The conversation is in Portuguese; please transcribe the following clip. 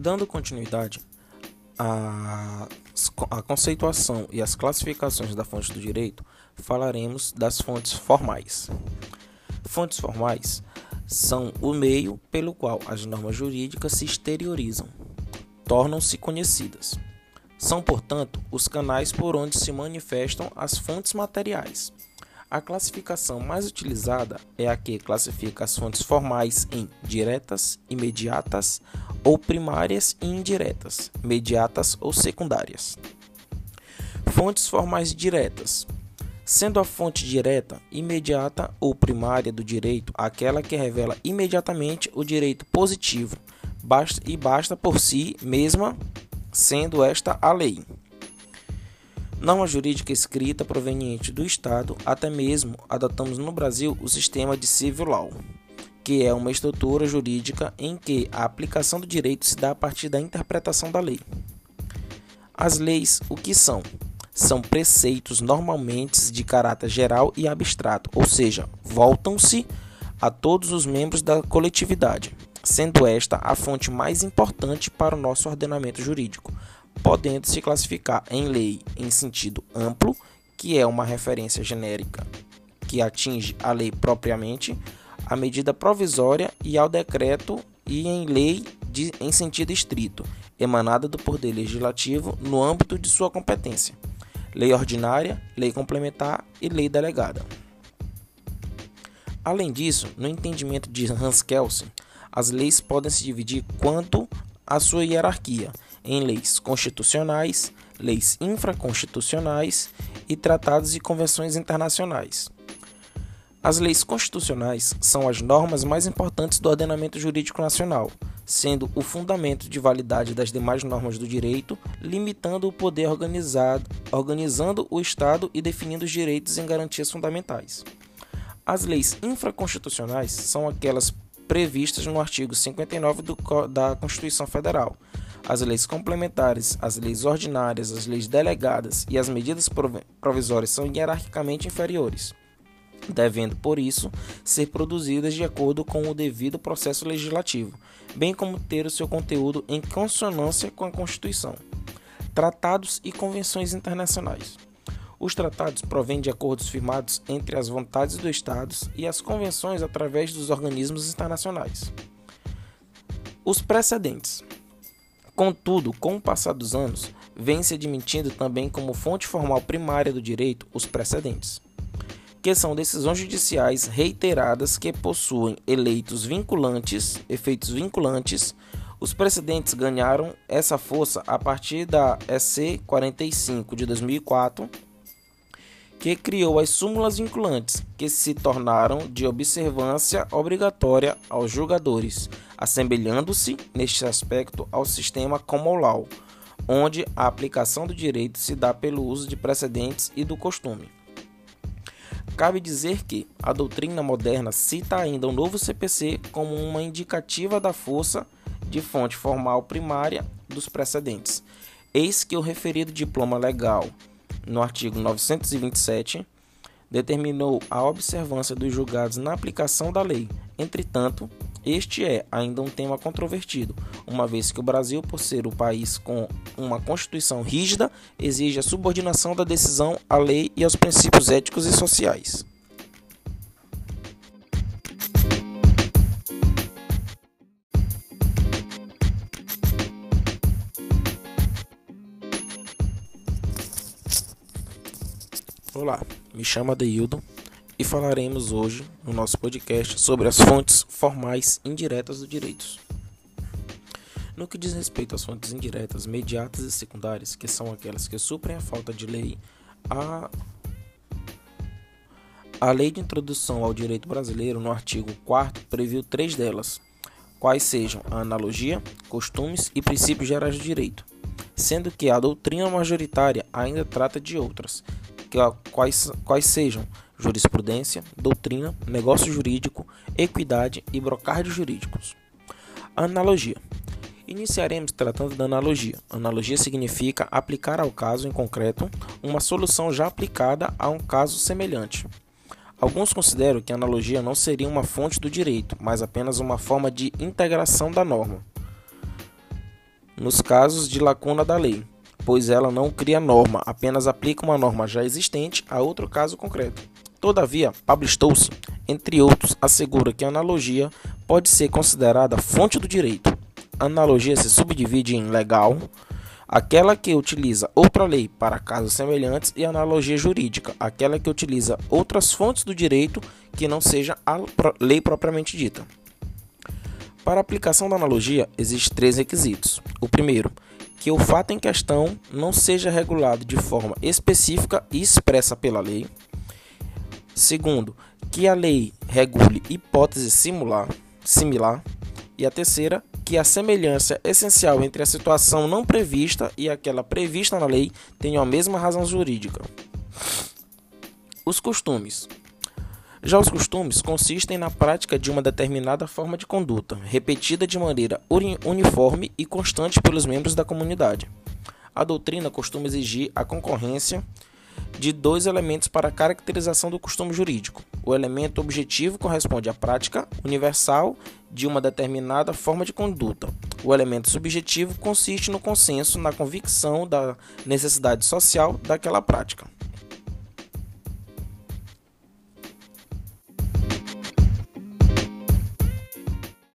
Dando continuidade à, conceituação e às classificações da fonte do direito, falaremos das fontes formais. Fontes formais são o meio pelo qual as normas jurídicas se exteriorizam, tornam-se conhecidas. São, portanto, os canais por onde se manifestam as fontes materiais. A classificação mais utilizada é a que classifica as fontes formais em diretas, imediatas ou primárias e indiretas, mediatas ou secundárias. Fontes formais diretas sendo a fonte direta, imediata ou primária do direito aquela que revela imediatamente o direito positivo basta, e basta por si mesma, sendo esta a lei. Norma jurídica escrita proveniente do Estado, até mesmo adotamos no Brasil o sistema de civil law, que é uma estrutura jurídica em que a aplicação do direito se dá a partir da interpretação da lei. As leis, o que são? são preceitos normalmente de caráter geral e abstrato, ou seja, voltam-se a todos os membros da coletividade, sendo esta a fonte mais importante para o nosso ordenamento jurídico, podendo se classificar em lei em sentido amplo, que é uma referência genérica que atinge a lei propriamente, a medida provisória e ao decreto e em lei de, em sentido estrito, emanada do Poder Legislativo no âmbito de sua competência lei ordinária, lei complementar e lei delegada. Além disso, no entendimento de Hans Kelsen, as leis podem se dividir quanto à sua hierarquia em leis constitucionais, leis infraconstitucionais e tratados e convenções internacionais. As leis constitucionais são as normas mais importantes do ordenamento jurídico nacional, sendo o fundamento de validade das demais normas do direito, limitando o poder organizado, organizando o Estado e definindo os direitos em garantias fundamentais. As leis infraconstitucionais são aquelas previstas no artigo 59 do, da Constituição Federal. As leis complementares, as leis ordinárias, as leis delegadas e as medidas provisórias são hierarquicamente inferiores devendo, por isso, ser produzidas de acordo com o devido processo legislativo, bem como ter o seu conteúdo em consonância com a Constituição. Tratados e convenções internacionais. Os tratados provêm de acordos firmados entre as vontades dos Estados e as convenções através dos organismos internacionais. Os precedentes. Contudo, com o passar dos anos, vem se admitindo também como fonte formal primária do direito os precedentes que são decisões judiciais reiteradas que possuem eleitos vinculantes, efeitos vinculantes. Os precedentes ganharam essa força a partir da EC 45 de 2004, que criou as súmulas vinculantes, que se tornaram de observância obrigatória aos julgadores, assemelhando-se neste aspecto ao sistema common law, onde a aplicação do direito se dá pelo uso de precedentes e do costume. Cabe dizer que a doutrina moderna cita ainda o novo CPC como uma indicativa da força de fonte formal primária dos precedentes. Eis que o referido diploma legal, no artigo 927, determinou a observância dos julgados na aplicação da lei. Entretanto, este é ainda um tema controvertido, uma vez que o Brasil, por ser o país com uma constituição rígida, exige a subordinação da decisão à lei e aos princípios éticos e sociais. Olá, me chamo Adeildo e falaremos hoje no nosso podcast sobre as fontes formais indiretas do direito. No que diz respeito às fontes indiretas, mediatas e secundárias, que são aquelas que suprem a falta de lei, a a Lei de Introdução ao Direito Brasileiro, no artigo 4 previu três delas, quais sejam a analogia, costumes e princípios gerais do direito, sendo que a doutrina majoritária ainda trata de outras, que, quais, quais sejam jurisprudência, doutrina, negócio jurídico, equidade e brocádios jurídicos. Analogia. Iniciaremos tratando da analogia. Analogia significa aplicar ao caso em concreto uma solução já aplicada a um caso semelhante. Alguns consideram que a analogia não seria uma fonte do direito, mas apenas uma forma de integração da norma. nos casos de lacuna da lei, pois ela não cria norma, apenas aplica uma norma já existente a outro caso concreto. Todavia, Pablo Stolz, entre outros, assegura que a analogia pode ser considerada fonte do direito. A analogia se subdivide em legal, aquela que utiliza outra lei para casos semelhantes, e analogia jurídica, aquela que utiliza outras fontes do direito que não seja a lei propriamente dita. Para a aplicação da analogia, existem três requisitos. O primeiro, que o fato em questão não seja regulado de forma específica e expressa pela lei. Segundo, que a lei regule hipótese similar, similar. E a terceira, que a semelhança essencial entre a situação não prevista e aquela prevista na lei tenham a mesma razão jurídica. Os costumes. Já os costumes consistem na prática de uma determinada forma de conduta, repetida de maneira uniforme e constante pelos membros da comunidade. A doutrina costuma exigir a concorrência de dois elementos para a caracterização do costume jurídico. O elemento objetivo corresponde à prática universal de uma determinada forma de conduta. O elemento subjetivo consiste no consenso, na convicção da necessidade social daquela prática.